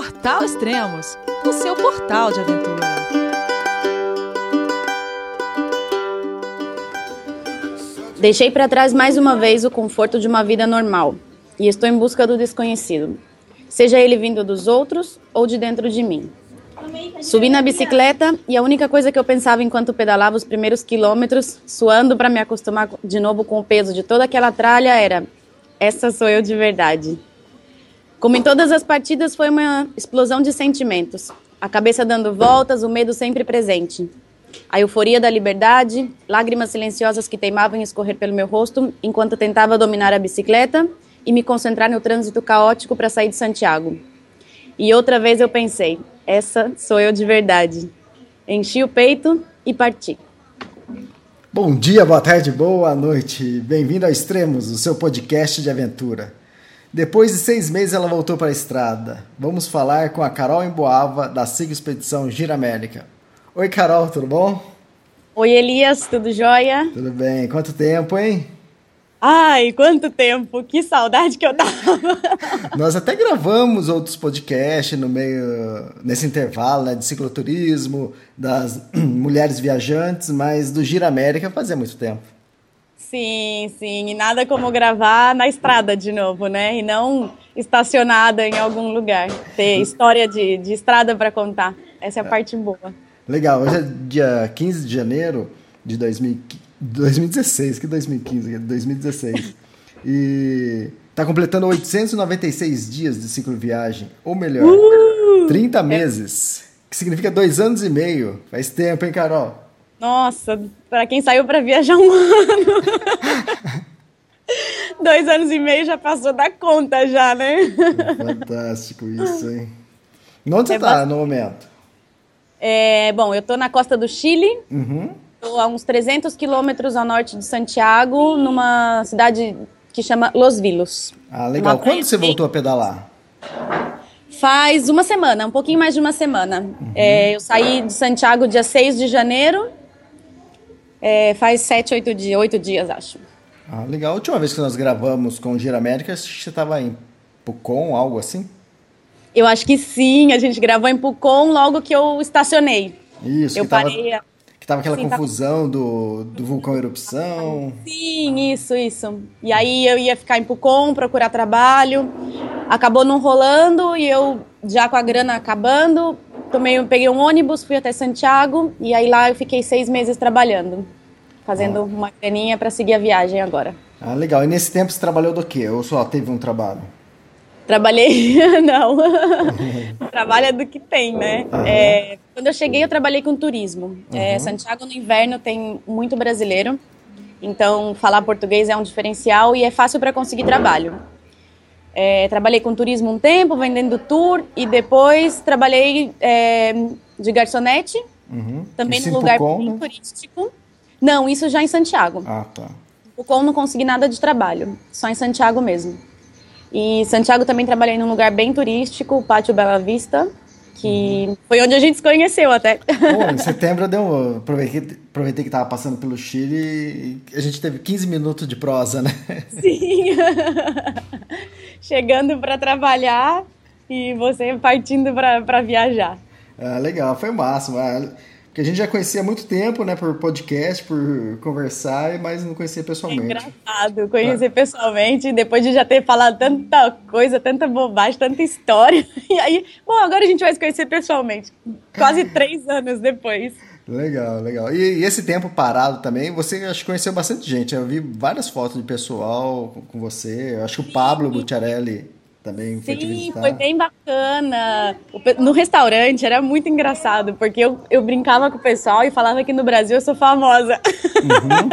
Portal Extremos, o seu portal de aventura. Deixei para trás mais uma vez o conforto de uma vida normal e estou em busca do desconhecido, seja ele vindo dos outros ou de dentro de mim. Subi na bicicleta e a única coisa que eu pensava enquanto pedalava os primeiros quilômetros, suando para me acostumar de novo com o peso de toda aquela tralha, era: essa sou eu de verdade. Como em todas as partidas, foi uma explosão de sentimentos. A cabeça dando voltas, o medo sempre presente. A euforia da liberdade, lágrimas silenciosas que teimavam em escorrer pelo meu rosto enquanto tentava dominar a bicicleta e me concentrar no trânsito caótico para sair de Santiago. E outra vez eu pensei: essa sou eu de verdade. Enchi o peito e parti. Bom dia, boa tarde, boa noite. Bem-vindo ao Extremos, o seu podcast de aventura. Depois de seis meses, ela voltou para a estrada. Vamos falar com a Carol Emboava, da SIG Expedição Gira América. Oi, Carol, tudo bom? Oi, Elias, tudo jóia? Tudo bem. Quanto tempo, hein? Ai, quanto tempo! Que saudade que eu tava! Nós até gravamos outros podcasts no meio, nesse intervalo, né, de cicloturismo, das mulheres viajantes, mas do Gira América fazia muito tempo. Sim, sim. E nada como gravar na estrada de novo, né? E não estacionada em algum lugar. Ter história de, de estrada para contar. Essa é a é. parte boa. Legal. Hoje é dia 15 de janeiro de 2016. Que 2015? 2016. E tá completando 896 dias de ciclo viagem. Ou melhor, uh! 30 meses. Que significa dois anos e meio. Faz tempo, hein, Carol? Nossa, para quem saiu para viajar um ano. Dois anos e meio já passou da conta já, né? fantástico isso, hein? Onde é você tá no momento? É, bom, eu tô na costa do Chile. Uhum. Tô a uns 300 quilômetros ao norte de Santiago, numa cidade que chama Los Vilos. Ah, legal. Quando você voltou a pedalar? Faz uma semana, um pouquinho mais de uma semana. Uhum. É, eu saí de Santiago dia 6 de janeiro é, faz sete, oito dias, oito dias, acho. Ah, legal. A última vez que nós gravamos com o Gira América, você estava em Pucon, algo assim? Eu acho que sim, a gente gravou em Pucon logo que eu estacionei. Isso, eu que parei. Tava, que tava aquela sim, confusão tava... do, do vulcão erupção. Sim, isso, isso. E aí eu ia ficar em Pucon, procurar trabalho. Acabou não rolando e eu, já com a grana acabando, tomei, peguei um ônibus, fui até Santiago e aí lá eu fiquei seis meses trabalhando, fazendo ah. uma graninha para seguir a viagem agora. Ah, legal. E nesse tempo você trabalhou do quê? Ou só teve um trabalho? Trabalhei, não. Trabalha é do que tem, né? É, quando eu cheguei, eu trabalhei com turismo. É, uhum. É, Santiago no inverno tem muito brasileiro, então falar português é um diferencial e é fácil para conseguir trabalho. É, trabalhei com turismo um tempo, vendendo tour, e depois trabalhei é, de garçonete, uhum. também num lugar bem né? turístico. Não, isso já em Santiago. Ah, tá. O Com não consegui nada de trabalho, só em Santiago mesmo. E Santiago também trabalhei num lugar bem turístico, o Pátio Bela Vista, que uhum. foi onde a gente se conheceu até. Pô, em setembro eu dei um, aproveitei, aproveitei que estava passando pelo Chile e a gente teve 15 minutos de prosa, né? Sim. Chegando para trabalhar e você partindo para viajar. Ah, legal, foi o máximo. Porque a gente já conhecia há muito tempo, né, por podcast, por conversar, mas não conhecia pessoalmente. É engraçado conhecer ah. pessoalmente, depois de já ter falado tanta coisa, tanta bobagem, tanta história. E aí, bom, agora a gente vai se conhecer pessoalmente. Quase três anos depois. Legal, legal. E, e, esse tempo parado também, você acho que conheceu bastante gente. Eu vi várias fotos de pessoal com você. Eu acho que o Pablo Bucciarelli também foi Sim, foi bem bacana. No restaurante era muito engraçado, porque eu, eu brincava com o pessoal e falava que no Brasil eu sou famosa. Uhum.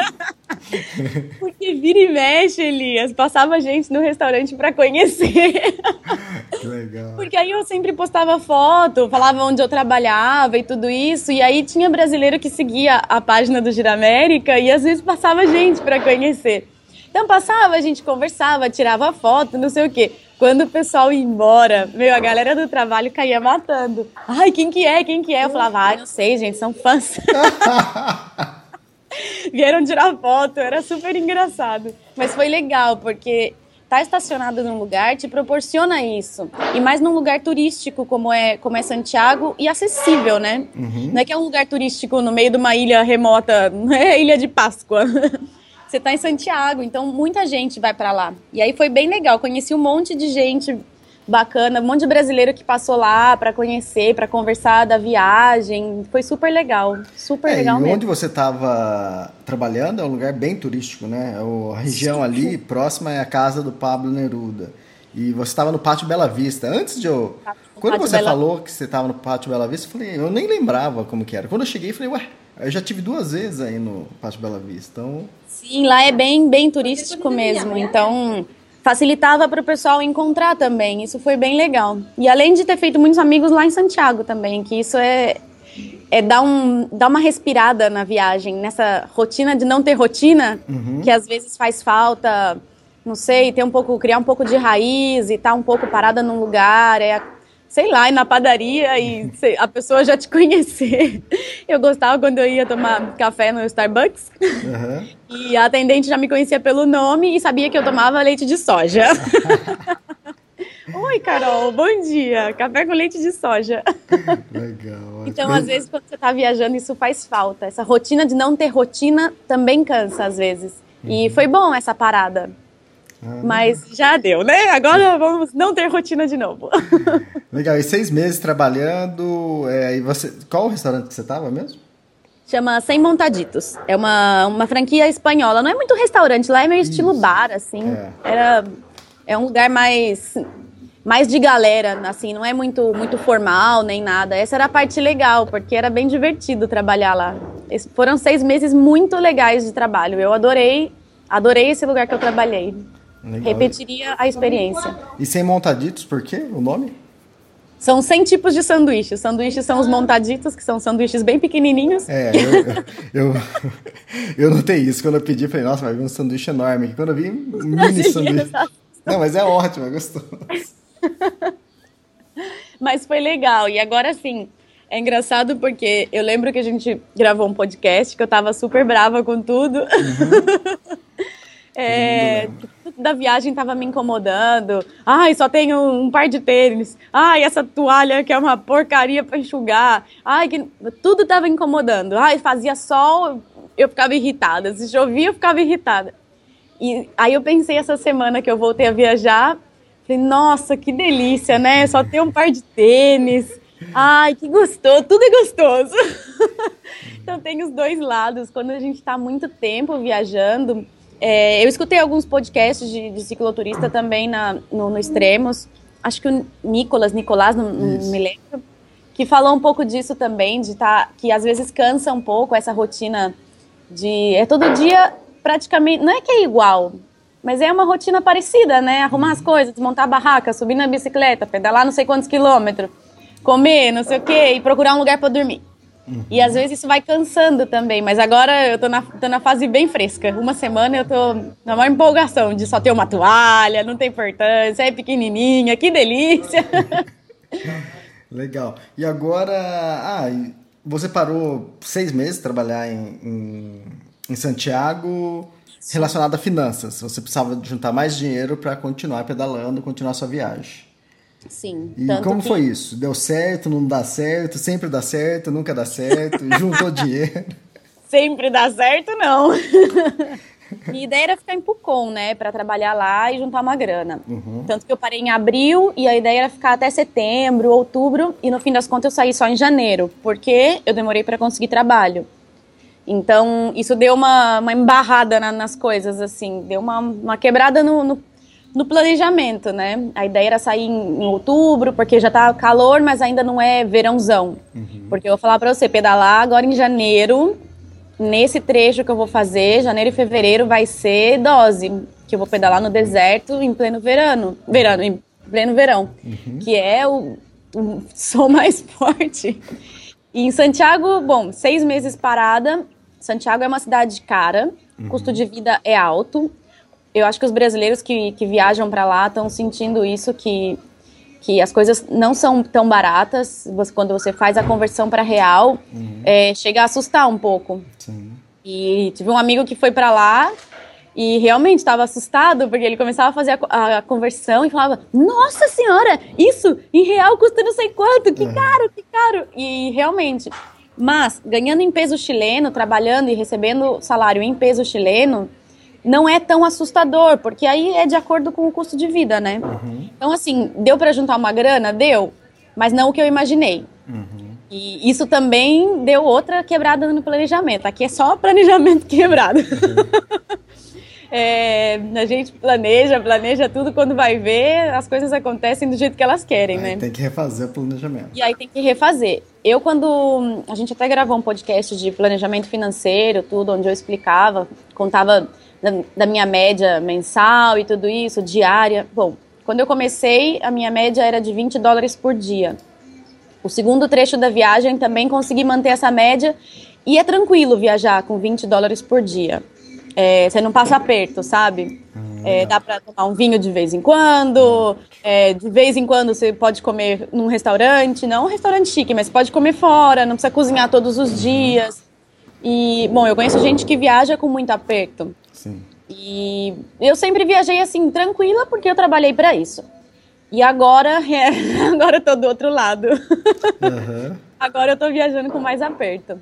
porque vira e mexe, Elias, passava gente no restaurante para conhecer. Legal. Porque aí eu sempre postava foto, falava onde eu trabalhava e tudo isso, e aí tinha brasileiro que seguia a página do Giramérica e às vezes passava gente para conhecer. Então passava, a gente conversava, tirava foto, não sei o quê. Quando o pessoal ia embora, meu, a galera do trabalho caía matando. Ai, quem que é? Quem que é? Eu falava, ai, não sei, gente, são fãs. Vieram tirar foto, era super engraçado. Mas foi legal, porque tá estacionado num lugar te proporciona isso. E mais num lugar turístico como é, como é Santiago e acessível, né? Uhum. Não é que é um lugar turístico no meio de uma ilha remota, não é Ilha de Páscoa. Você tá em Santiago, então muita gente vai para lá. E aí foi bem legal, conheci um monte de gente bacana, um monte de brasileiro que passou lá para conhecer, para conversar da viagem. Foi super legal, super é, legal e mesmo. onde você estava trabalhando é um lugar bem turístico, né? A região ali próxima é a casa do Pablo Neruda. E você estava no Pátio Bela Vista. Antes de eu. Quando Pátio você Bela... falou que você estava no Pátio Bela Vista, eu falei, eu nem lembrava como que era. Quando eu cheguei, eu falei, ué, eu já tive duas vezes aí no Pátio Bela Vista. Então. Sim, lá é bem, bem turístico mesmo. Então facilitava para o pessoal encontrar também. Isso foi bem legal. E além de ter feito muitos amigos lá em Santiago também, que isso é é dar, um, dar uma respirada na viagem, nessa rotina de não ter rotina, uhum. que às vezes faz falta, não sei, ter um pouco, criar um pouco de raiz e estar tá um pouco parada num lugar, é sei lá, ir na padaria e a pessoa já te conhecer. Eu gostava quando eu ia tomar café no Starbucks uhum. e a atendente já me conhecia pelo nome e sabia que eu tomava leite de soja. Oi, Carol, bom dia. Café com leite de soja. Legal. Então, às vezes, quando você está viajando, isso faz falta. Essa rotina de não ter rotina também cansa, às vezes. E uhum. foi bom essa parada. Ah, Mas já deu, né? Agora vamos não ter rotina de novo. Legal. E seis meses trabalhando. É, e você, qual o restaurante que você estava mesmo? Chama Sem Montaditos. É uma, uma franquia espanhola. Não é muito restaurante, lá é meio Isso. estilo bar, assim. É. Era, é um lugar mais mais de galera, assim, não é muito muito formal nem nada. Essa era a parte legal, porque era bem divertido trabalhar lá. foram seis meses muito legais de trabalho. Eu adorei, adorei esse lugar que eu trabalhei. Legal. Repetiria a experiência. E sem montaditos, por quê o nome? São 100 tipos de sanduíches. Sanduíches são os montaditos, que são sanduíches bem pequenininhos. É, eu, eu, eu notei isso. Quando eu pedi, falei, nossa, vai vir um sanduíche enorme. Quando eu vi, um mini sanduíche. Não, mas é ótimo, é gostoso. mas foi legal. E agora sim, é engraçado porque eu lembro que a gente gravou um podcast que eu tava super brava com tudo. Uhum. É, da viagem estava me incomodando. Ai, só tenho um par de tênis. Ai, essa toalha que é uma porcaria para enxugar. Ai, que tudo estava incomodando. Ai, fazia sol, eu ficava irritada. Se chovia, eu ficava irritada. E aí eu pensei essa semana que eu voltei a viajar, falei, nossa, que delícia, né? Só ter um par de tênis. Ai, que gostoso, tudo é gostoso. então tem os dois lados. Quando a gente está muito tempo viajando, é, eu escutei alguns podcasts de, de cicloturista também na, no, no, Extremos. Acho que o Nicolas, Nicolás, não, não, me lembro, que falou um pouco disso também, de tá, que às vezes cansa um pouco essa rotina de. É todo dia praticamente. Não é que é igual, mas é uma rotina parecida, né? Arrumar as coisas, desmontar a barraca, subir na bicicleta, pedalar não sei quantos quilômetros, comer, não sei o quê, e procurar um lugar para dormir. Uhum. E às vezes isso vai cansando também, mas agora eu tô na, tô na fase bem fresca. Uma semana eu tô na maior empolgação de só ter uma toalha, não tem importância, é pequenininha, que delícia. Legal. E agora, ah, você parou seis meses de trabalhar em, em, em Santiago relacionado a finanças. Você precisava juntar mais dinheiro para continuar pedalando, continuar sua viagem. Sim. E como que... foi isso? Deu certo, não dá certo, sempre dá certo, nunca dá certo, juntou dinheiro? Sempre dá certo, não. Minha ideia era ficar em Pucon, né, para trabalhar lá e juntar uma grana. Uhum. Tanto que eu parei em abril e a ideia era ficar até setembro, outubro e no fim das contas eu saí só em janeiro, porque eu demorei para conseguir trabalho. Então, isso deu uma, uma embarrada na, nas coisas, assim, deu uma, uma quebrada no, no, no planejamento, né? A ideia era sair em, em, outubro, porque já tá calor, mas ainda não é verãozão. Uhum. Porque eu vou falar para você, pedalar agora em janeiro, nesse trecho que eu vou fazer, janeiro e fevereiro, vai ser dose, que eu vou pedalar no deserto em pleno verano, verano, em pleno verão, uhum. que é o, o som mais forte. E em Santiago, bom, seis meses parada. Santiago é uma cidade cara, uhum. custo de vida é alto eu acho que os brasileiros que, que viajam para lá estão sentindo isso, que, que as coisas não são tão baratas. Você, quando você faz a conversão para real, uhum. é, chega a assustar um pouco. Sim. E tive um amigo que foi para lá E realmente estava assustado, porque ele começava a fazer a, a, conversão e falava: Nossa senhora, isso em real custa não sei quanto, que caro, que caro. E realmente. Mas, ganhando em peso chileno, trabalhando e recebendo salário em peso chileno, não é tão assustador, porque aí é de acordo com o custo de vida, né? Uhum. Então, assim, deu para juntar uma grana? Deu, mas não o que eu imaginei. Uhum. E isso também deu outra quebrada no planejamento. Aqui é só planejamento quebrado. Uhum. É, a gente planeja, planeja tudo, quando vai ver, as coisas acontecem do jeito que elas querem, aí né? Tem que refazer o planejamento. E aí tem que refazer. Eu, quando. A gente até gravou um podcast de planejamento financeiro, tudo, onde eu explicava, contava da, da minha média mensal e tudo isso, diária. Bom, quando eu comecei, a minha média era de 20 dólares por dia. O segundo trecho da viagem também consegui manter essa média e é tranquilo viajar com 20 dólares por dia. É, você não passa aperto, sabe? É, dá para tomar um vinho de vez em quando, é, de vez em quando você pode comer num restaurante, não um restaurante chique, mas pode comer fora, não precisa cozinhar todos os dias. E, bom, eu conheço gente que viaja com muito aperto. Sim. E eu sempre viajei assim, tranquila, porque eu trabalhei para isso. E agora, é, agora eu tô do outro lado. Uhum. agora eu tô viajando com mais aperto.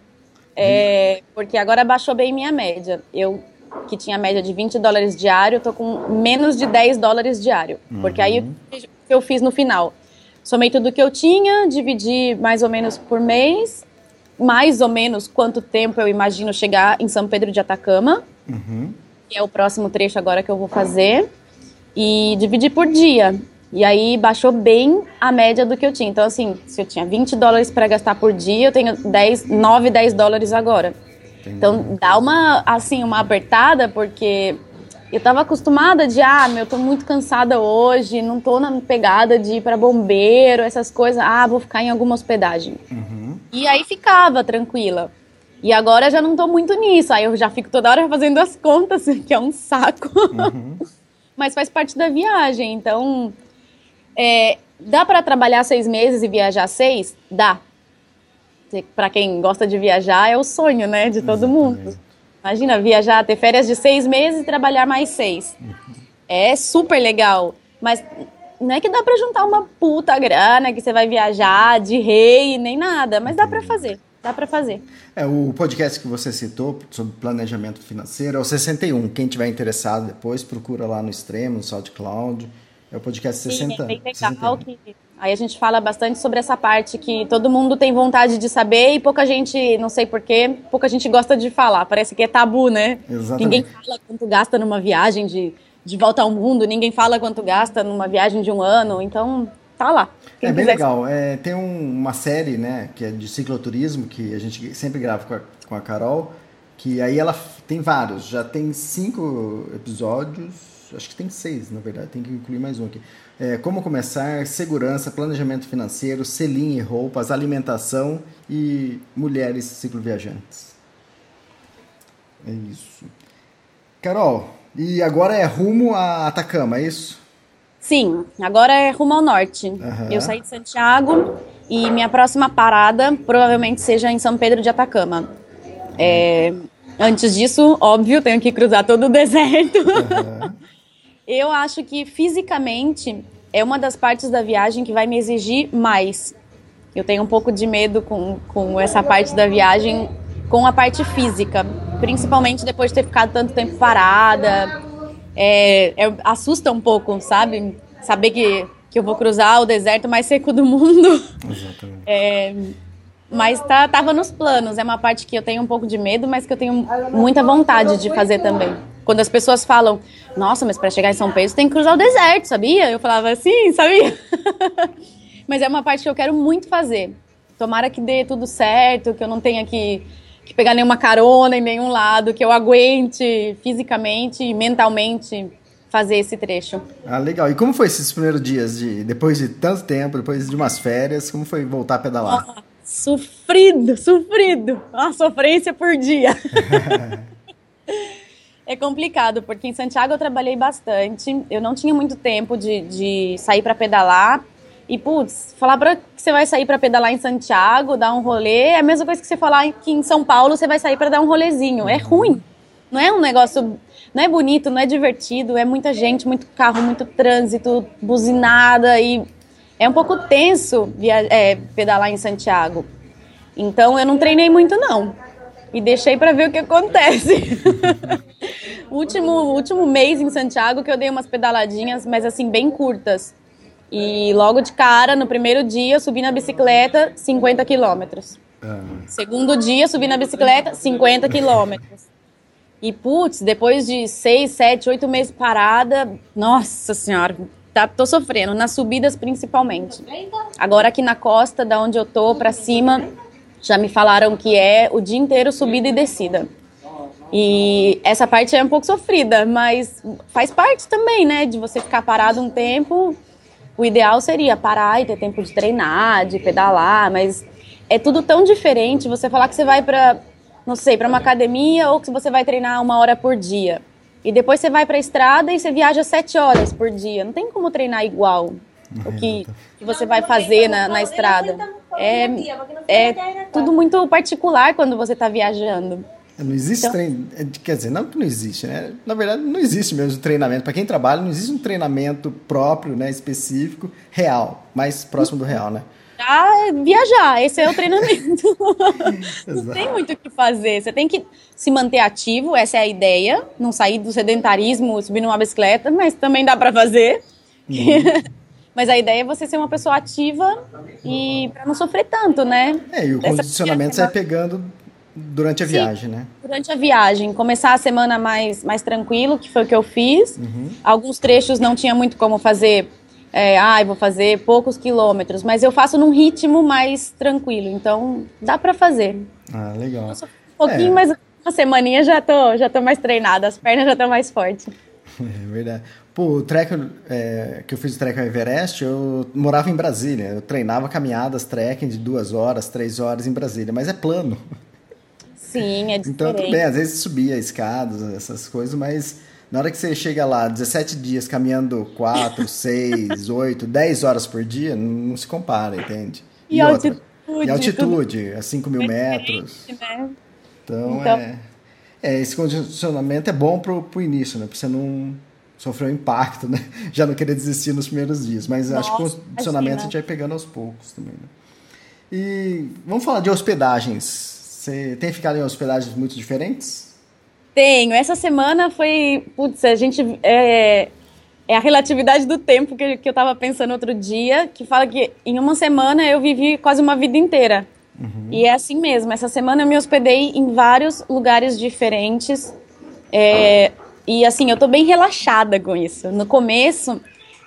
É, porque agora baixou bem minha média. Eu que tinha média de 20 dólares diário, tô com menos de 10 dólares diário. Uhum. Porque aí o que eu fiz no final? Somei tudo que eu tinha, dividi mais ou menos por mês, mais ou menos quanto tempo eu imagino chegar em São Pedro de Atacama, uhum. Que é o próximo trecho agora que eu vou fazer, e dividi por dia. E aí baixou bem a média do que eu tinha. Então, assim, se eu tinha 20 dólares para gastar por dia, eu tenho 10, 9, 10 dólares agora. Entendi. Então dá uma assim uma apertada porque eu tava acostumada de ah, meu, tô muito cansada hoje, não tô na pegada de ir para bombeiro, essas coisas. Ah, vou ficar em alguma hospedagem. Uhum. E aí ficava tranquila. E agora já não tô muito nisso. Aí eu já fico toda hora fazendo as contas, que é um saco. Uhum. Mas faz parte da viagem. Então, é, dá para trabalhar seis meses e viajar seis? Dá para quem gosta de viajar, é o sonho, né, de todo Exatamente. mundo. Imagina viajar, ter férias de seis meses e trabalhar mais seis. É super legal, mas não é que dá para juntar uma puta grana que você vai viajar de rei nem nada, mas dá para fazer. Dá para fazer. É, o podcast que você citou sobre planejamento financeiro é o 61. Quem tiver interessado depois, procura lá no extremo, no SoundCloud. É o podcast 60. Sim, é bem legal que aí a gente fala bastante sobre essa parte que todo mundo tem vontade de saber e pouca gente, não sei porquê, pouca gente gosta de falar. Parece que é tabu, né? Exatamente. Ninguém fala quanto gasta numa viagem de, de volta ao mundo, ninguém fala quanto gasta numa viagem de um ano, então tá lá. Quem é bem legal. É, tem um, uma série, né, que é de cicloturismo, que a gente sempre grava com a, com a Carol, que aí ela tem vários, já tem cinco episódios acho que tem seis, na verdade, tem que incluir mais um aqui. É, como começar, segurança, planejamento financeiro, selim e roupas, alimentação e mulheres cicloviajantes. É isso. Carol, e agora é rumo a Atacama, é isso? Sim, agora é rumo ao norte. Uhum. Eu saí de Santiago e minha próxima parada provavelmente seja em São Pedro de Atacama. É, antes disso, óbvio, tenho que cruzar todo o deserto. Uhum. Eu acho que fisicamente é uma das partes da viagem que vai me exigir mais. Eu tenho um pouco de medo com, com essa parte da viagem, com a parte física, principalmente depois de ter ficado tanto tempo parada. É, é, assusta um pouco, sabe? Saber que, que eu vou cruzar o deserto mais seco do mundo. Exatamente. É, mas tá, tava nos planos. É uma parte que eu tenho um pouco de medo, mas que eu tenho muita vontade de fazer também. Quando as pessoas falam, nossa, mas para chegar em São Pedro tem que cruzar o deserto, sabia? Eu falava assim, sabia? mas é uma parte que eu quero muito fazer. Tomara que dê tudo certo, que eu não tenha que, que pegar nenhuma carona em nenhum lado, que eu aguente fisicamente e mentalmente fazer esse trecho. Ah, legal. E como foi esses primeiros dias de depois de tanto tempo, depois de umas férias, como foi voltar a pedalar? Oh, sofrido, sofrido. Uma sofrência por dia. É complicado, porque em Santiago eu trabalhei bastante, eu não tinha muito tempo de, de sair para pedalar. E, putz, falar pra, que você vai sair para pedalar em Santiago, dar um rolê, é a mesma coisa que você falar que em São Paulo você vai sair para dar um rolezinho. É ruim. Não é um negócio, não é bonito, não é divertido, é muita gente, muito carro, muito trânsito, buzinada e é um pouco tenso via, é, pedalar em Santiago. Então eu não treinei muito não e deixei para ver o que acontece. último último mês em Santiago que eu dei umas pedaladinhas, mas assim bem curtas. E logo de cara, no primeiro dia, eu subi na bicicleta 50 quilômetros. Ah. Segundo dia, subi na bicicleta 50 quilômetros. E, putz, depois de seis, sete, oito meses parada, nossa senhora, tá, tô sofrendo, nas subidas principalmente. Agora aqui na costa, da onde eu tô, pra cima, já me falaram que é o dia inteiro subida e descida. E essa parte é um pouco sofrida, mas faz parte também, né, de você ficar parado um tempo o ideal seria parar e ter tempo de treinar, de pedalar, mas é tudo tão diferente. Você falar que você vai para, não sei, para uma academia ou que você vai treinar uma hora por dia. E depois você vai para a estrada e você viaja sete horas por dia. Não tem como treinar igual o que, que você vai fazer na, na estrada. É, é tudo muito particular quando você está viajando. Não existe então, treino. É, quer dizer, não que não existe, né? Na verdade, não existe mesmo treinamento. Para quem trabalha, não existe um treinamento próprio, né? Específico, real, mais próximo do real, né? Ah, viajar, esse é o treinamento. não tem muito o que fazer. Você tem que se manter ativo, essa é a ideia. Não sair do sedentarismo, subir numa bicicleta, mas também dá para fazer. Uhum. mas a ideia é você ser uma pessoa ativa e para não sofrer tanto, né? É, e o condicionamento você vai pegando Durante a Sim, viagem, né? Durante a viagem. Começar a semana mais, mais tranquilo, que foi o que eu fiz. Uhum. Alguns trechos não tinha muito como fazer. É, ah, vou fazer poucos quilômetros, mas eu faço num ritmo mais tranquilo, então dá para fazer. Ah, legal. Um pouquinho, é. mas uma semaninha já tô, já tô mais treinada, as pernas já estão mais fortes. É verdade. Pô, o trek é, que eu fiz o trek ao Everest, eu morava em Brasília. Eu treinava caminhadas, trekking de duas horas, três horas em Brasília, mas é plano. Sim, é diferente. Então, tudo bem, às vezes subia escadas, essas coisas, mas na hora que você chega lá, 17 dias caminhando 4, 6, 8, 10 horas por dia, não se compara, entende? E, e altitude. E altitude, a 5 mil metros. Né? Então, então, É, é, esse condicionamento é bom pro, pro início, né? Pra você não sofrer um impacto, né? Já não querer desistir nos primeiros dias. Mas Nossa, acho que o condicionamento a gente vai pegando aos poucos também, né? E vamos falar de hospedagens. Você tem ficado em hospedagens muito diferentes? Tenho. Essa semana foi. Putz, a gente. É, é a relatividade do tempo que, que eu estava pensando outro dia, que fala que em uma semana eu vivi quase uma vida inteira. Uhum. E é assim mesmo. Essa semana eu me hospedei em vários lugares diferentes. É, e assim, eu tô bem relaxada com isso. No começo,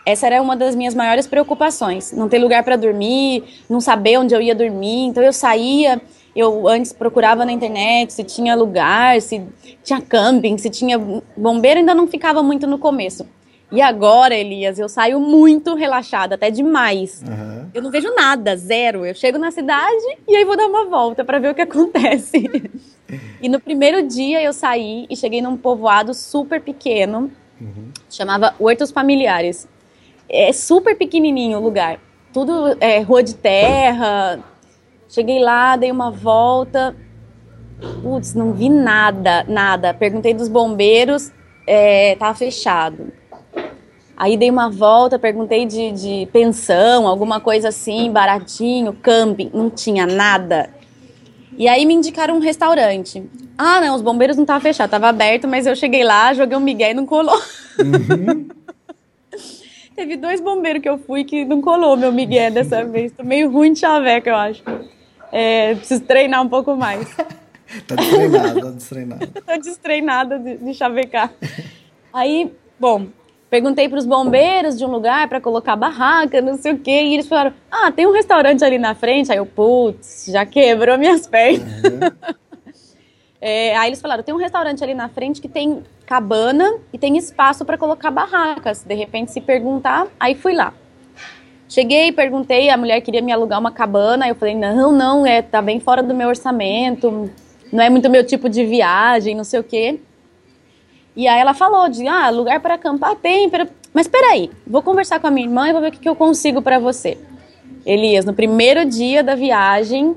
essa era uma das minhas maiores preocupações. Não ter lugar para dormir, não saber onde eu ia dormir. Então eu saía eu antes procurava na internet se tinha lugar, se tinha camping, se tinha bombeiro, ainda não ficava muito no começo. E agora, Elias, eu saio muito relaxada, até demais. Uhum. Eu não vejo nada, zero. Eu chego na cidade e aí vou dar uma volta para ver o que acontece. e no primeiro dia eu saí e cheguei num povoado super pequeno, uhum. chamava Hortos Familiares. É super pequenininho o lugar. Tudo é rua de terra, Cheguei lá, dei uma volta. Putz, não vi nada, nada. Perguntei dos bombeiros, é, tava fechado. Aí dei uma volta, perguntei de, de pensão, alguma coisa assim, baratinho, camping, não tinha nada. E aí me indicaram um restaurante. Ah, não, os bombeiros não estavam fechados, tava aberto, mas eu cheguei lá, joguei um migué e não colou. Uhum. Teve dois bombeiros que eu fui que não colou meu migué dessa vez. Tô meio ruim de chaveco, eu acho. É, preciso treinar um pouco mais. tá destreinada, tá destreinada. Tô destreinada de, de chavecar. Aí, bom, perguntei para os bombeiros de um lugar para colocar barraca, não sei o quê, e eles falaram: Ah, tem um restaurante ali na frente. Aí eu, putz, já quebrou minhas pernas. Uhum. é, aí eles falaram: tem um restaurante ali na frente que tem cabana e tem espaço para colocar barracas. De repente, se perguntar, aí fui lá. Cheguei, perguntei, a mulher queria me alugar uma cabana, eu falei, não, não, é, tá bem fora do meu orçamento, não é muito meu tipo de viagem, não sei o quê. E aí ela falou de, ah, lugar para acampar tem, mas espera aí, vou conversar com a minha irmã e vou ver o que, que eu consigo para você. Elias, no primeiro dia da viagem,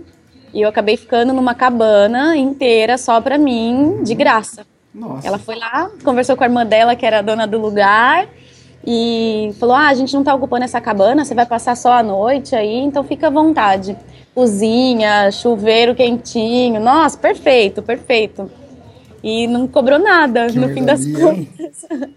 eu acabei ficando numa cabana inteira só para mim, de graça. Nossa. Ela foi lá, conversou com a irmã dela, que era a dona do lugar, e falou: Ah, a gente não tá ocupando essa cabana, você vai passar só a noite aí, então fica à vontade. Cozinha, chuveiro quentinho. Nossa, perfeito, perfeito. E não cobrou nada que no fim das contas.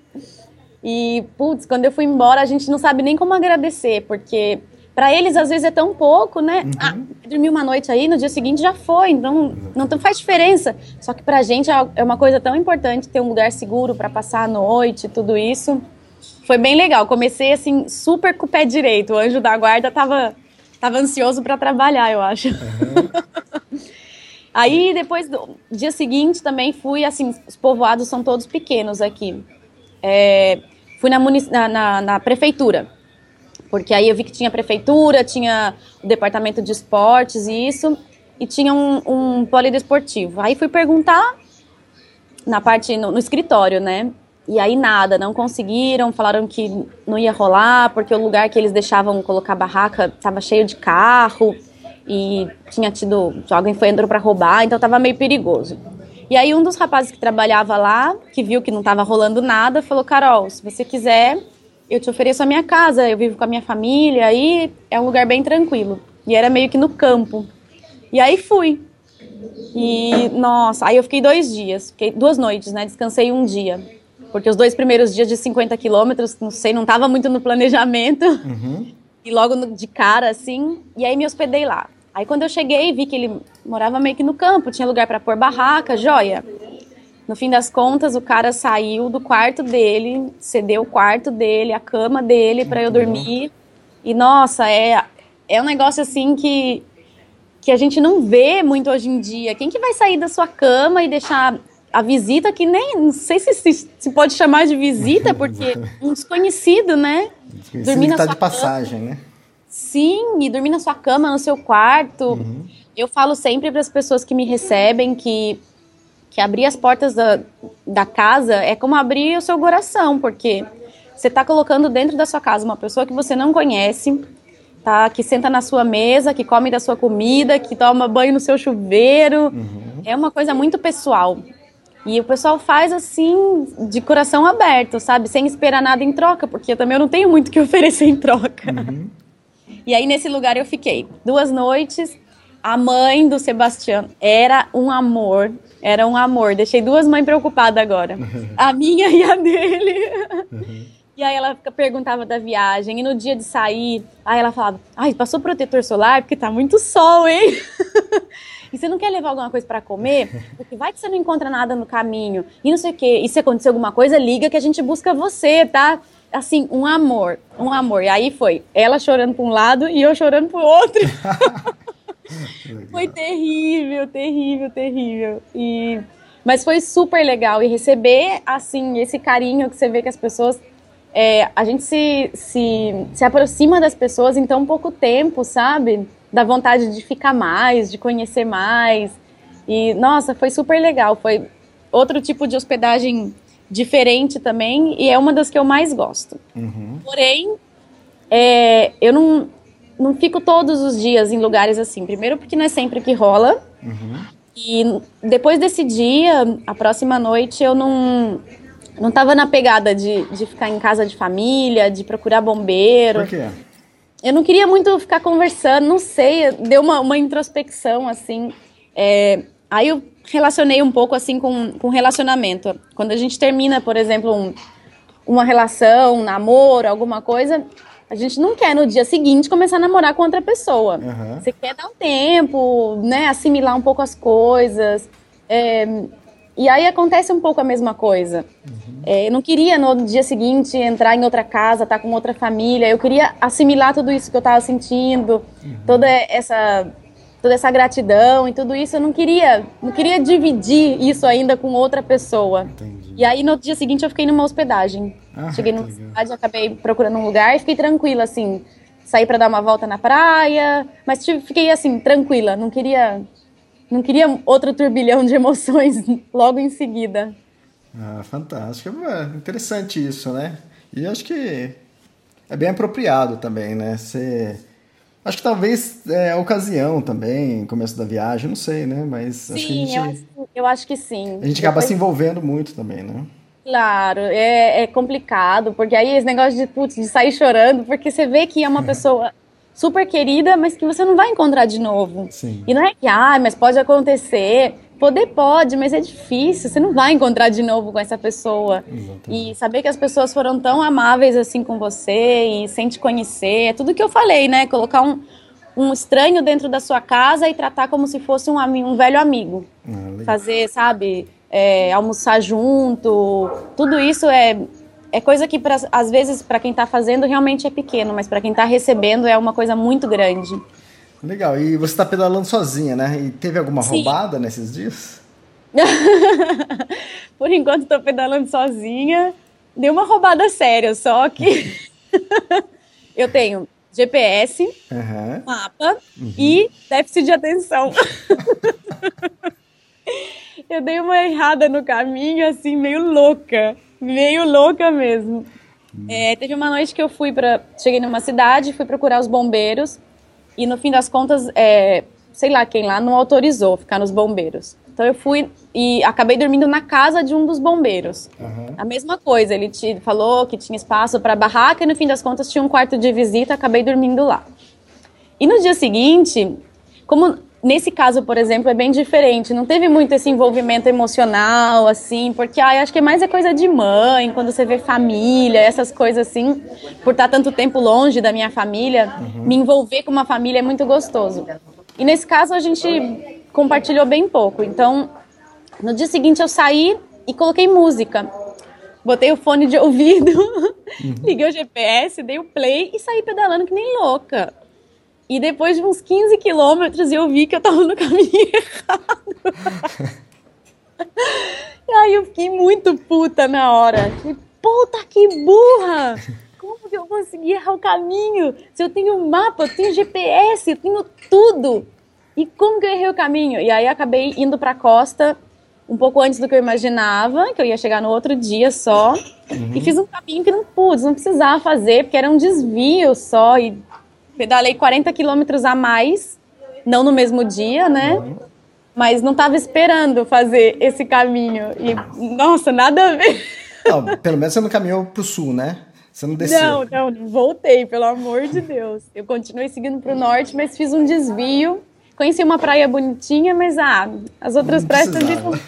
e, putz, quando eu fui embora, a gente não sabe nem como agradecer, porque para eles às vezes é tão pouco, né? Uhum. Ah, dormi uma noite aí, no dia seguinte já foi, então não, não faz diferença. Só que pra gente é, é uma coisa tão importante ter um lugar seguro para passar a noite, tudo isso. Foi bem legal. Comecei assim super com o pé direito. O anjo da guarda tava tava ansioso para trabalhar, eu acho. Uhum. aí depois do dia seguinte também fui assim, os povoados são todos pequenos aqui. É, fui na, na, na, na prefeitura porque aí eu vi que tinha prefeitura, tinha o departamento de esportes e isso, e tinha um, um polidesportivo. Aí fui perguntar na parte, no, no escritório, né? E aí nada, não conseguiram, falaram que não ia rolar, porque o lugar que eles deixavam colocar barraca estava cheio de carro e tinha tido, alguém foi entrou para roubar, então estava meio perigoso. E aí um dos rapazes que trabalhava lá, que viu que não estava rolando nada, falou: "Carol, se você quiser, eu te ofereço a minha casa, eu vivo com a minha família, aí é um lugar bem tranquilo. E era meio que no campo. E aí fui. E, nossa, aí eu fiquei dois dias, fiquei duas noites, né? Descansei um dia. Porque os dois primeiros dias de 50 quilômetros, não sei, não tava muito no planejamento. Uhum. E logo de cara, assim, e aí me hospedei lá. Aí quando eu cheguei, vi que ele morava meio que no campo, tinha lugar para pôr barraca, joia. No fim das contas, o cara saiu do quarto dele, cedeu o quarto dele, a cama dele para eu dormir. E nossa, é é um negócio assim que que a gente não vê muito hoje em dia. Quem que vai sair da sua cama e deixar a visita que nem não sei se se, se pode chamar de visita porque um desconhecido, né? Desconhecido dormir na tá sua de passagem, cama. né? Sim, e dormir na sua cama, no seu quarto. Uhum. Eu falo sempre para as pessoas que me recebem que que abrir as portas da, da casa é como abrir o seu coração, porque você está colocando dentro da sua casa uma pessoa que você não conhece, tá? Que senta na sua mesa, que come da sua comida, que toma banho no seu chuveiro. Uhum. É uma coisa muito pessoal. E o pessoal faz assim, de coração aberto, sabe? Sem esperar nada em troca, porque também eu não tenho muito o que oferecer em troca. Uhum. E aí nesse lugar eu fiquei duas noites. A mãe do Sebastião era um amor. Era um amor. Deixei duas mães preocupadas agora. A minha e a dele. Uhum. E aí ela perguntava da viagem. E no dia de sair, aí ela falava: Ai, passou protetor solar porque tá muito sol, hein? e você não quer levar alguma coisa para comer? Porque vai que você não encontra nada no caminho. E não sei o quê. E se acontecer alguma coisa, liga que a gente busca você, tá? Assim, um amor. Um amor. E aí foi ela chorando para um lado e eu chorando pro outro. foi terrível, terrível, terrível. E mas foi super legal e receber assim esse carinho que você vê que as pessoas é, a gente se, se, se aproxima das pessoas em tão pouco tempo, sabe? Da vontade de ficar mais, de conhecer mais. E, nossa, foi super legal. Foi outro tipo de hospedagem diferente também e é uma das que eu mais gosto. Uhum. Porém, é, eu não, não fico todos os dias em lugares assim. Primeiro, porque não é sempre que rola. Uhum. E depois desse dia, a próxima noite, eu não não tava na pegada de, de ficar em casa de família, de procurar bombeiro. Por quê? Eu não queria muito ficar conversando, não sei, deu uma, uma introspecção, assim. É, aí eu relacionei um pouco, assim, com, com relacionamento. Quando a gente termina, por exemplo, um, uma relação, um namoro, alguma coisa, a gente não quer no dia seguinte começar a namorar com outra pessoa. Uhum. Você quer dar um tempo, né? Assimilar um pouco as coisas. É, e aí acontece um pouco a mesma coisa. Uhum. É, eu não queria no dia seguinte entrar em outra casa, estar tá com outra família. Eu queria assimilar tudo isso que eu estava sentindo, uhum. toda essa toda essa gratidão e tudo isso. Eu não queria, não queria dividir isso ainda com outra pessoa. Entendi. E aí no dia seguinte eu fiquei numa hospedagem. Ah, Cheguei numa cidade, acabei procurando um lugar e fiquei tranquila, assim. Saí para dar uma volta na praia, mas fiquei assim, tranquila. Não queria, não queria outro turbilhão de emoções logo em seguida. Ah, fantástico. É interessante isso, né? E acho que é bem apropriado também, né? Você... Acho que talvez é a ocasião também, começo da viagem, não sei, né? Mas Sim, acho que a gente... eu acho Eu acho que sim. A gente acaba Depois... se envolvendo muito também, né? Claro, é, é, complicado, porque aí esse negócio de, putz, de sair chorando, porque você vê que é uma pessoa super querida, mas que você não vai encontrar de novo. Sim. E não é que, ah, mas pode acontecer. Poder pode, mas é difícil. Você não vai encontrar de novo com essa pessoa. Exatamente. E saber que as pessoas foram tão amáveis assim com você e sem te conhecer, é tudo que eu falei, né? Colocar um, um estranho dentro da sua casa e tratar como se fosse um, um velho amigo. Ah, Fazer, sabe, é, almoçar junto. Tudo isso é, é coisa que, pra, às vezes, para quem está fazendo, realmente é pequeno, mas para quem está recebendo é uma coisa muito grande. Legal. E você está pedalando sozinha, né? E teve alguma Sim. roubada nesses dias? Por enquanto estou pedalando sozinha. Deu uma roubada séria, só que eu tenho GPS, uhum. mapa uhum. e déficit de atenção. eu dei uma errada no caminho, assim, meio louca. Meio louca mesmo. É, teve uma noite que eu fui para. Cheguei numa cidade, fui procurar os bombeiros. E no fim das contas, é, sei lá quem lá não autorizou ficar nos bombeiros. Então eu fui e acabei dormindo na casa de um dos bombeiros. Uhum. A mesma coisa, ele te falou que tinha espaço para barraca e no fim das contas tinha um quarto de visita, acabei dormindo lá. E no dia seguinte, como nesse caso, por exemplo, é bem diferente, não teve muito esse envolvimento emocional, assim, porque ai, acho que é mais é coisa de mãe, quando você vê família, essas coisas assim, por estar tanto tempo longe da minha família, uhum. me envolver com uma família é muito gostoso. E nesse caso a gente compartilhou bem pouco. Então, no dia seguinte eu saí e coloquei música. Botei o fone de ouvido, uhum. liguei o GPS, dei o play e saí pedalando que nem louca. E depois de uns 15 quilômetros eu vi que eu tava no caminho errado. e aí eu fiquei muito puta na hora. Falei, puta que burra! Como que eu consegui errar o caminho? Se eu tenho mapa, eu tenho GPS, eu tenho tudo. E como que eu errei o caminho? E aí acabei indo para a costa um pouco antes do que eu imaginava, que eu ia chegar no outro dia só. Uhum. E fiz um caminho que não pude, não precisava fazer, porque era um desvio só. E pedalei 40 quilômetros a mais, não no mesmo dia, né? Uhum. Mas não estava esperando fazer esse caminho. E, nossa, nada a ver. Não, pelo menos você não caminhou para o sul, né? Você não desceu. Não, não, não voltei, pelo amor de Deus. Eu continuei seguindo para o norte, mas fiz um desvio Conheci uma praia bonitinha, mas ah, as outras não praias também não,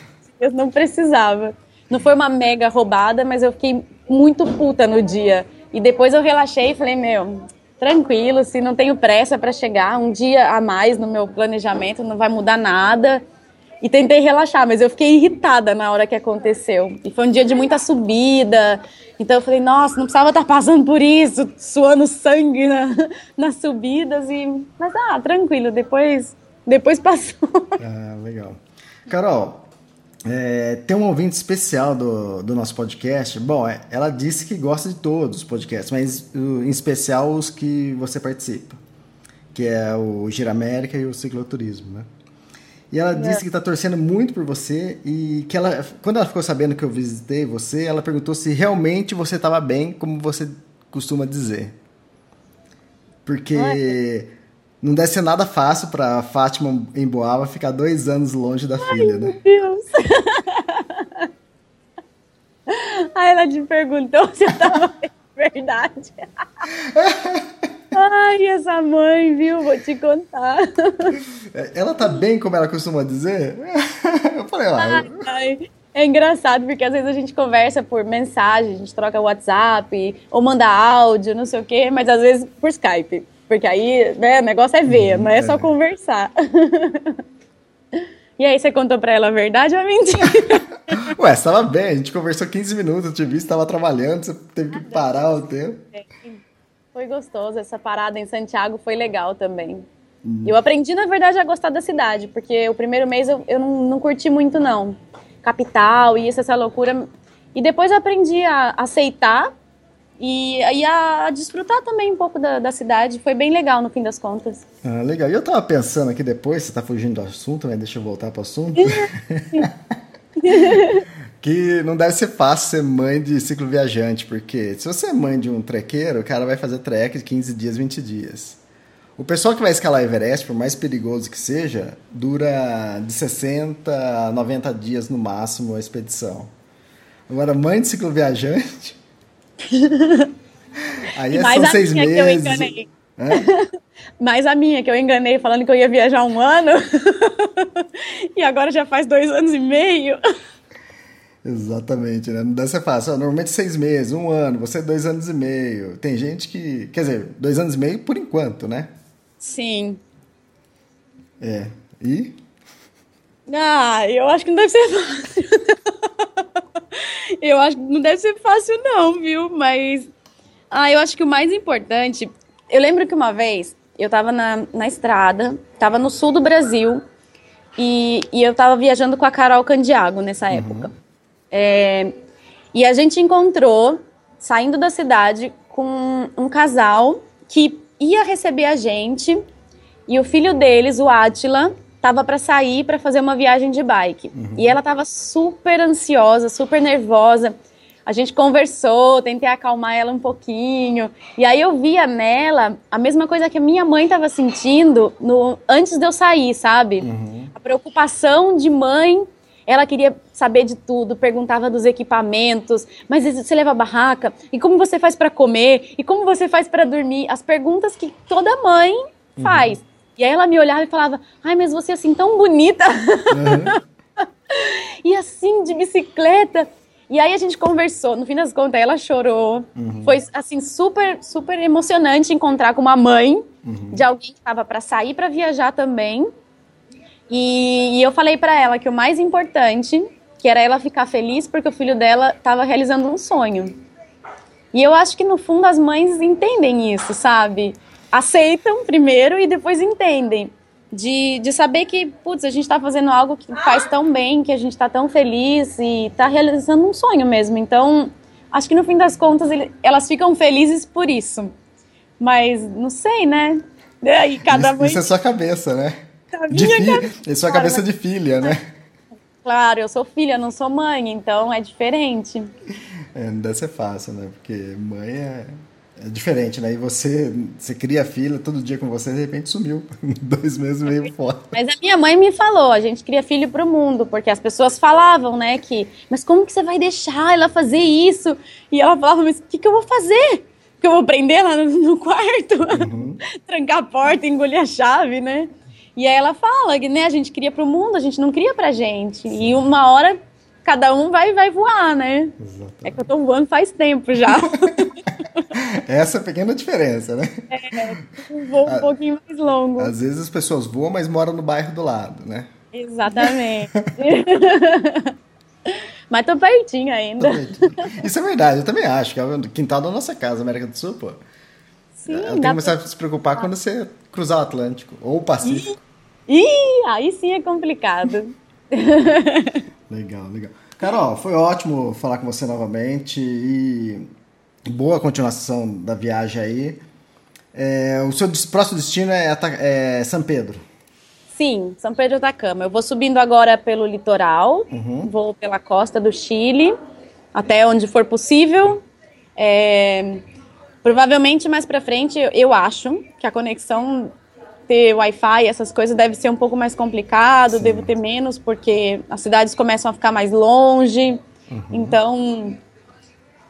eu não precisava. Não foi uma mega roubada, mas eu fiquei muito puta no dia. E depois eu relaxei e falei, meu, tranquilo, se não tenho pressa para chegar, um dia a mais no meu planejamento não vai mudar nada. E tentei relaxar, mas eu fiquei irritada na hora que aconteceu. E foi um dia de muita subida. Então eu falei, nossa, não precisava estar passando por isso, suando sangue na, nas subidas. E... Mas ah, tranquilo, depois, depois passou. Ah, legal. Carol, é, tem um ouvinte especial do, do nosso podcast. Bom, é, ela disse que gosta de todos os podcasts, mas em especial os que você participa, que é o Gira América e o Cicloturismo, né? E ela disse que está torcendo muito por você e que ela, quando ela ficou sabendo que eu visitei você, ela perguntou se realmente você estava bem, como você costuma dizer. Porque não deve ser nada fácil para Fátima em Boava ficar dois anos longe da Ai, filha, né? Meu Deus! Aí ela te perguntou se eu bem, verdade. Ai, essa mãe, viu? Vou te contar. É, ela tá bem, como ela costuma dizer? Eu falei, lá. Ai, ai. É engraçado, porque às vezes a gente conversa por mensagem, a gente troca WhatsApp, ou manda áudio, não sei o quê, mas às vezes por Skype. Porque aí, né, o negócio é ver, hum, não é, é, só conversar. E aí, você contou pra ela a verdade ou a mentira? Ué, você tava bem, a gente conversou 15 minutos, eu te vi, você tava trabalhando, você teve que parar o tempo. Foi gostoso, essa parada em Santiago foi legal também. Uhum. Eu aprendi, na verdade, a gostar da cidade, porque o primeiro mês eu, eu não, não curti muito, não. Capital, isso, essa loucura. E depois eu aprendi a aceitar e, e a, a desfrutar também um pouco da, da, cidade. Foi bem legal, no fim das contas. Ah, legal. E eu tava pensando aqui depois, você tá fugindo do assunto, né? Deixa eu voltar pro assunto. que não deve ser fácil ser mãe de ciclo viajante, porque se você é mãe de um trequeiro, o cara vai fazer trek de 15 dias, 20 dias. O pessoal que vai escalar Everest, por mais perigoso que seja, dura de 60 a 90 dias no máximo a expedição. Agora, mãe de cicloviajante. aí é Mais são a seis minha que eu meses. enganei. Hã? Mas a minha, que eu enganei falando que eu ia viajar um ano. e agora já faz dois anos e meio. Exatamente, né? Não deve ser fácil. Normalmente seis meses, um ano, você dois anos e meio. Tem gente que. Quer dizer, dois anos e meio por enquanto, né? Sim. É. E? Ah, eu acho que não deve ser fácil. Eu acho que não deve ser fácil, não, viu? Mas. Ah, eu acho que o mais importante. Eu lembro que uma vez eu tava na, na estrada, tava no sul do Brasil, e, e eu tava viajando com a Carol Candiago nessa época. É, e a gente encontrou, saindo da cidade, com um casal que ia receber a gente e o filho deles, o Átila, tava para sair para fazer uma viagem de bike. E ela tava super ansiosa, super nervosa. A gente conversou, tentei acalmar ela um pouquinho. E aí eu via nela a mesma coisa que a minha mãe tava sentindo no, antes de eu sair, sabe? A preocupação de mãe. Ela queria saber de tudo, perguntava dos equipamentos, mas você leva a barraca? E como você faz para comer? E como você faz para dormir? As perguntas que toda mãe faz. E aí ela me olhava e falava: "Ai, mas você é assim tão bonita". e assim de bicicleta. E aí a gente conversou, no fim das contas ela chorou. Foi assim super super emocionante encontrar com uma mãe de alguém que estava para sair para viajar também. E, e eu falei para ela que o mais importante, que era ela ficar feliz porque o filho dela estava realizando um sonho. E eu acho que no fundo as mães entendem isso, sabe? Aceitam primeiro e depois entendem. De, de saber que, putz, a gente está fazendo algo que faz tão bem, que a gente está tão feliz e está realizando um sonho mesmo. Então, acho que no fim das contas ele- elas ficam felizes por isso. Mas não sei, né? Aí cada isso, mãe. isso é sua cabeça, né? a De minha fi... cabeça. É sua cabeça de filha, né? Claro, eu sou filha, não sou mãe, então é diferente. É, não deve ser fácil, né? Porque mãe é, é diferente, né? E você, você cria filha todo dia com você, de repente sumiu. Dois meses meio fora. Mas a minha mãe me falou, a gente cria filho pro mundo, porque as pessoas falavam, né, que, mas como que você vai deixar ela fazer isso? E ela falava, mas o que, que eu vou fazer? Que eu vou prender ela no, no quarto, trancar a porta, engolir a chave, né? E aí ela fala que, né, a gente cria pro mundo, a gente não cria pra gente. E uma hora cada um vai vai voar, né? É que eu tô voando faz tempo já. Essa é a pequena diferença, né? um voo um pouquinho mais longo. Às vezes as pessoas voam, mas moram no bairro do lado, né? Exatamente. Mas tô pertinho ainda. Isso é verdade, eu também acho, que é o quintal da nossa casa, América do Sul, pô. Sim, Ela tem que começar pra... a se preocupar quando você cruzar o Atlântico ou o Pacífico. Ih, aí sim é complicado. Legal, legal. Carol, foi ótimo falar com você novamente e boa continuação da viagem aí. É, o seu próximo destino é, é São Pedro. Sim, São Pedro da Atacama. Eu vou subindo agora pelo litoral, vou pela costa do Chile, até onde for possível. É, provavelmente mais pra frente, eu, eu acho que a conexão ter Wi-Fi, essas coisas deve ser um pouco mais complicado, devo ter menos porque as cidades começam a ficar mais longe. Então,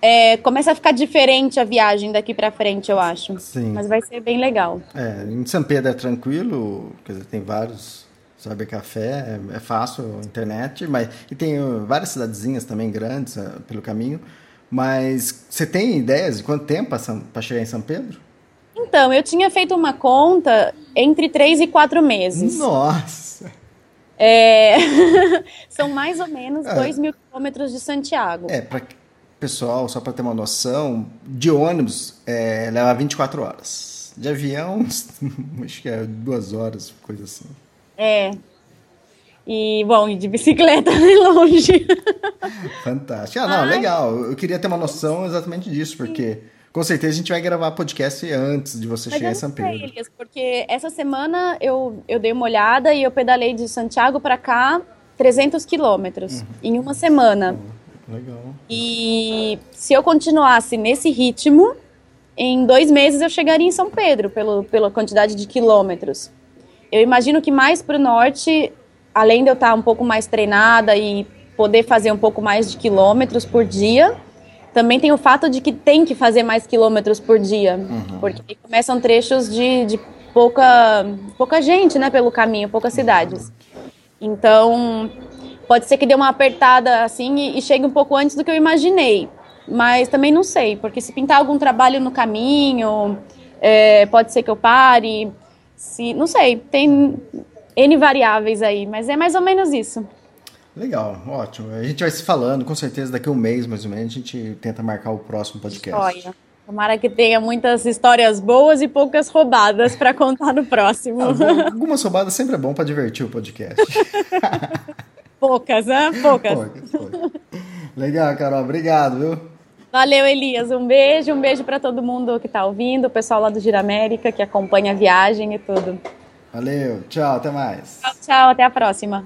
é, começa a ficar diferente a viagem daqui pra frente, eu acho. Sim. Mas vai ser bem legal. É, em São Pedro é tranquilo, quer dizer, tem vários. Sabe, café, é, é fácil, internet, mas e tem uh, várias cidadezinhas também grandes uh, pelo caminho. Mas você tem ideias de quanto tempo para chegar em São Pedro? Então, eu tinha feito uma conta entre três e quatro meses. Nossa! É, São mais ou menos É. 2 mil quilômetros de Santiago. É, para pessoal, só para ter uma noção, de ônibus é, leva 24 horas. De avião, acho que é duas horas, coisa assim. É. E, bom, e de bicicleta é longe. Fantástico. Ah, não, Ai. legal. Eu queria ter uma noção exatamente disso, porque com certeza a gente vai gravar podcast antes de você Mas chegar em São não sei, Pedro. Elias, porque essa semana eu, eu dei uma olhada e eu pedalei de Santiago para cá 300 quilômetros Uhum. em uma semana. Legal. E se eu continuasse nesse ritmo, em dois meses eu chegaria em São Pedro, pelo, pela quantidade de quilômetros. Eu imagino que mais para o norte, além de eu estar um pouco mais treinada e poder fazer um pouco mais de quilômetros por dia, também tem o fato de que tem que fazer mais quilômetros por dia, uhum. porque começam trechos de, de pouca, pouca gente né, pelo caminho, poucas cidades. Então, pode ser que dê uma apertada assim e, e chegue um pouco antes do que eu imaginei mas também não sei, porque se pintar algum trabalho no caminho, é, pode ser que eu pare, se, não sei, tem N variáveis aí, mas é mais ou menos isso. Legal, ótimo. A gente vai se falando, com certeza daqui a um mês mais ou menos, a gente tenta marcar o próximo podcast. Olha. Tomara que tenha muitas histórias boas e poucas roubadas para contar no próximo. algumas roubadas sempre é bom para divertir o podcast. poucas, né? Poucas. poucas, poucas. Legal, Carol. Obrigado, viu? Valeu, Elias. Um beijo, um beijo para todo mundo que está ouvindo, o pessoal lá do Gira América que acompanha a viagem e tudo. Valeu, tchau, até mais. Tchau, tchau, até a próxima.